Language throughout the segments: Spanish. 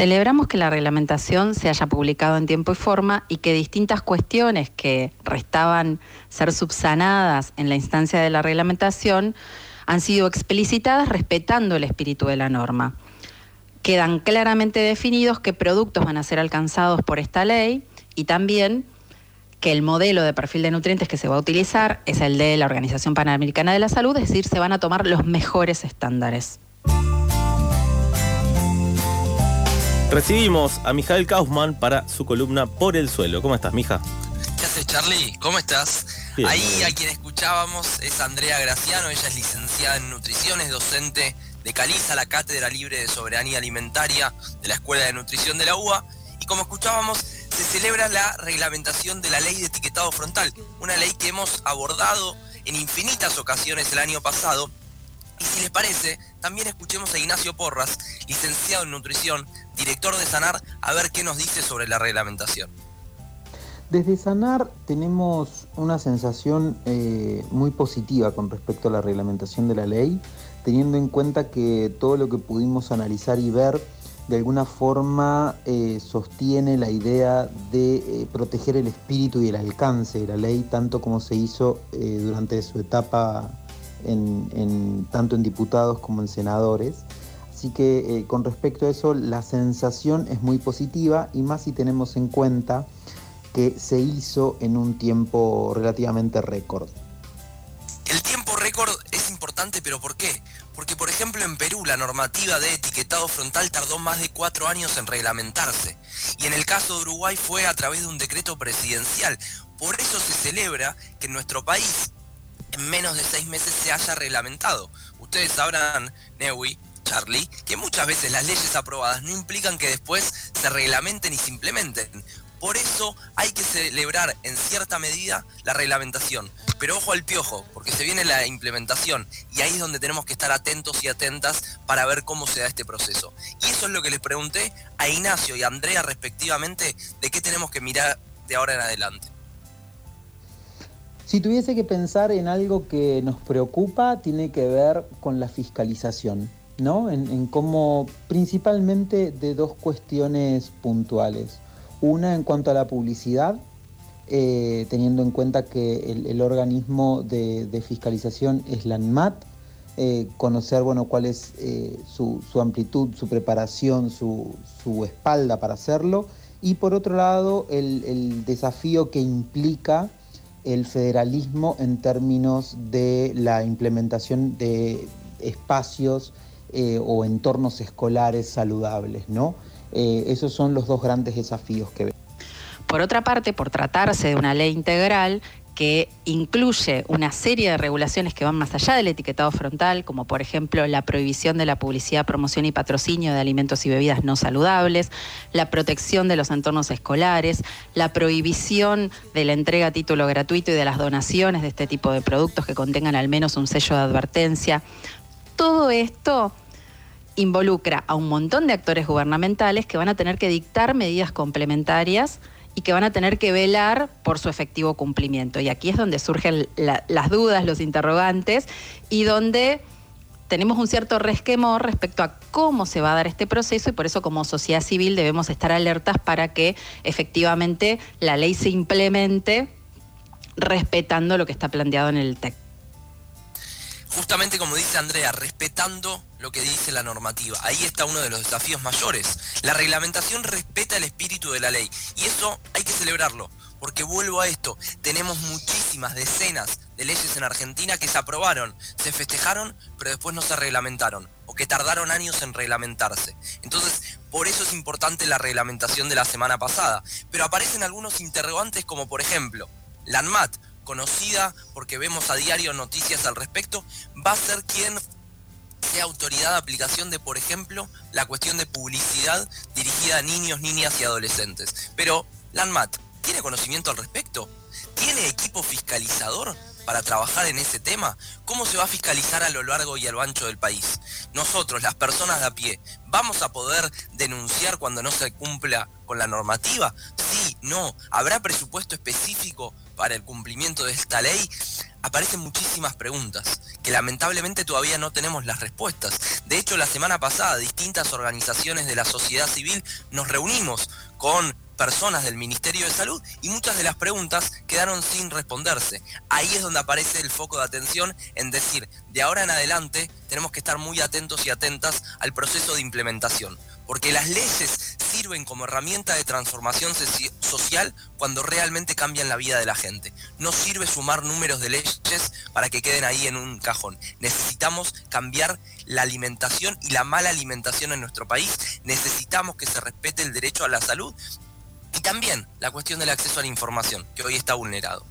Celebramos que la reglamentación se haya publicado en tiempo y forma y que distintas cuestiones que restaban ser subsanadas en la instancia de la reglamentación han sido explicitadas respetando el espíritu de la norma. Quedan claramente definidos qué productos van a ser alcanzados por esta ley y también que el modelo de perfil de nutrientes que se va a utilizar es el de la Organización Panamericana de la Salud, es decir, se van a tomar los mejores estándares. Recibimos a Mijael Kaufman para su columna Por el Suelo. ¿Cómo estás, Mija? ¿Qué haces, Charlie? ¿Cómo estás? Ahí a quien escuchábamos es Andrea Graciano, ella es licenciada en nutrición, es docente de Caliza, la Cátedra Libre de Soberanía Alimentaria de la Escuela de Nutrición de la UBA. Y como escuchábamos, se celebra la reglamentación de la ley de etiquetado frontal, una ley que hemos abordado en infinitas ocasiones el año pasado y si les parece, también escuchemos a Ignacio Porras, licenciado en nutrición, director de Sanar, a ver qué nos dice sobre la reglamentación. Desde Sanar tenemos una sensación eh, muy positiva con respecto a la reglamentación de la ley, teniendo en cuenta que todo lo que pudimos analizar y ver de alguna forma eh, sostiene la idea de eh, proteger el espíritu y el alcance de la ley, tanto como se hizo durante su etapa tanto en diputados como en senadores. Así que eh, con respecto a eso, la sensación es muy positiva y más si tenemos en cuenta que se hizo en un tiempo relativamente récord. El tiempo récord es importante, pero ¿por qué? Porque, por ejemplo, en Perú la normativa de etiquetado frontal tardó más de cuatro años en reglamentarse. Y en el caso de Uruguay fue a través de un decreto presidencial. Por eso se celebra que en nuestro país en menos de seis meses se haya reglamentado. Ustedes sabrán, Newi, Charlie, que muchas veces las leyes aprobadas no implican que después se reglamenten y se implementen. Por eso hay que celebrar en cierta medida la reglamentación. Pero ojo al piojo, porque se viene la implementación y ahí es donde tenemos que estar atentos y atentas para ver cómo se da este proceso. Y eso es lo que les pregunté a Ignacio y a Andrea respectivamente de qué tenemos que mirar de ahora en adelante. Si tuviese que pensar en algo que nos preocupa, tiene que ver con la fiscalización, ¿no? En, cómo, principalmente de dos cuestiones puntuales. Una en cuanto a la publicidad, eh, teniendo en cuenta que el, organismo de, fiscalización es la ANMAT, eh, conocer bueno, cuál es eh, su, amplitud, su preparación, su, espalda para hacerlo, y por otro lado el desafío que implica el federalismo en términos de la implementación de espacios eh, o entornos escolares saludables, ¿no? Eh, esos son los dos grandes desafíos que veo. Por otra parte, por tratarse de una ley integral, que incluye una serie de regulaciones que van más allá del etiquetado frontal, como por ejemplo la prohibición de la publicidad, promoción y patrocinio de alimentos y bebidas no saludables, la protección de los entornos escolares, la prohibición de la entrega a título gratuito y de las donaciones de este tipo de productos que contengan al menos un sello de advertencia. Todo esto involucra a un montón de actores gubernamentales que van a tener que dictar medidas complementarias y que van a tener que velar por su efectivo cumplimiento. Y aquí es donde surgen las dudas, los interrogantes y donde tenemos un cierto resquemor respecto a cómo se va a dar este proceso y por eso como sociedad civil debemos estar alertas para que efectivamente la ley se implemente respetando lo que está planteado en el texto justamente como dice Andrea, respetando lo que dice la normativa. Ahí está uno de los desafíos mayores. La reglamentación respeta el espíritu de la ley y eso hay que celebrarlo, porque vuelvo a esto, tenemos muchísimas decenas de leyes en Argentina que se aprobaron, se festejaron, pero después no se reglamentaron o que tardaron años en reglamentarse. Entonces, por eso es importante la reglamentación de la semana pasada. Pero aparecen algunos interrogantes como por ejemplo, la ANMAT, conocida porque vemos a diario noticias al respecto, va a ser quien sea autoridad de aplicación de, por ejemplo, la cuestión de publicidad dirigida a niños, niñas y adolescentes. Pero, Landmat, ¿tiene conocimiento al respecto? ¿Tiene equipo fiscalizador? para trabajar en ese tema? ¿Cómo se va a fiscalizar a lo largo y a lo ancho del país? Nosotros, las personas de a pie, ¿vamos a poder denunciar cuando no se cumpla con la normativa? Sí, no. ¿Habrá presupuesto específico para el cumplimiento de esta ley? Aparecen muchísimas preguntas que lamentablemente todavía no tenemos las respuestas. De hecho, la semana pasada distintas organizaciones de la sociedad civil nos reunimos con personas del Ministerio de Salud y muchas de las preguntas quedaron sin responderse. Ahí es donde aparece el foco de atención en decir, de ahora en adelante tenemos que estar muy atentos y atentas al proceso de implementación, porque las leyes sirven como herramienta de transformación social cuando realmente cambian la vida de la gente. No sirve sumar números de leyes para que queden ahí en un cajón. Necesitamos cambiar la alimentación y la mala alimentación en nuestro país. Necesitamos que se respete el derecho a la salud y también la cuestión del acceso a la información, que hoy está vulnerado.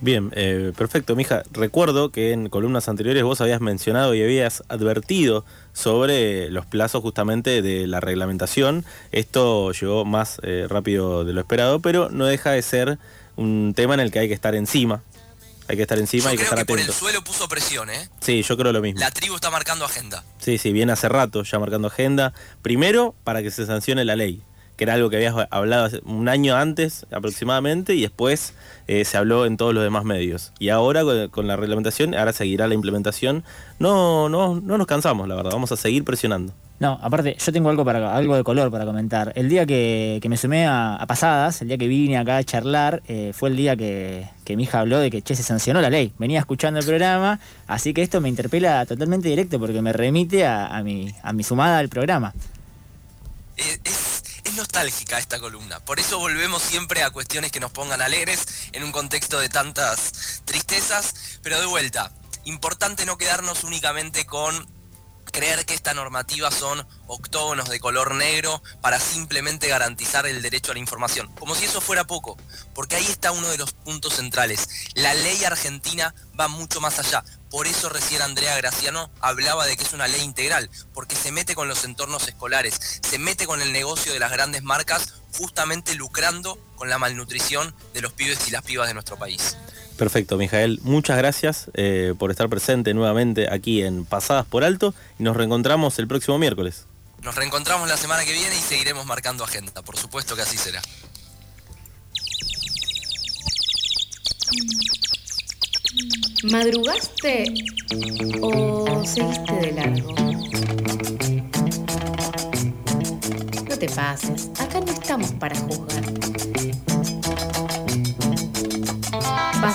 Bien, eh, perfecto, mija. Recuerdo que en columnas anteriores vos habías mencionado y habías advertido sobre los plazos justamente de la reglamentación. Esto llegó más eh, rápido de lo esperado, pero no deja de ser un tema en el que hay que estar encima. Hay que estar encima, y hay que estar atento. Por el suelo puso presión, ¿eh? Sí, yo creo lo mismo. La tribu está marcando agenda. Sí, sí, viene hace rato ya marcando agenda. Primero, para que se sancione la ley que era algo que habías hablado un año antes aproximadamente y después eh, se habló en todos los demás medios. Y ahora con, la reglamentación, ahora seguirá la implementación. No, no, no nos cansamos, la verdad, vamos a seguir presionando. No, aparte, yo tengo algo para algo de color para comentar. El día que, me sumé a, pasadas, el día que vine acá a charlar, eh, fue el día que, mi hija habló de que che, se sancionó la ley. Venía escuchando el programa, así que esto me interpela totalmente directo porque me remite a, mi, a mi sumada al programa. Nostálgica esta columna. Por eso volvemos siempre a cuestiones que nos pongan alegres en un contexto de tantas tristezas. Pero de vuelta, importante no quedarnos únicamente con creer que esta normativa son octógonos de color negro para simplemente garantizar el derecho a la información. Como si eso fuera poco, porque ahí está uno de los puntos centrales. La ley argentina va mucho más allá. Por eso recién Andrea Graciano hablaba de que es una ley integral, porque se mete con los entornos escolares, se mete con el negocio de las grandes marcas, justamente lucrando con la malnutrición de los pibes y las pibas de nuestro país. Perfecto, Mijael. Muchas gracias eh, por estar presente nuevamente aquí en Pasadas por Alto y nos reencontramos el próximo miércoles. Nos reencontramos la semana que viene y seguiremos marcando agenda. Por supuesto que así será. ¿Madrugaste o seguiste de largo? No te pases, acá no estamos para juzgar.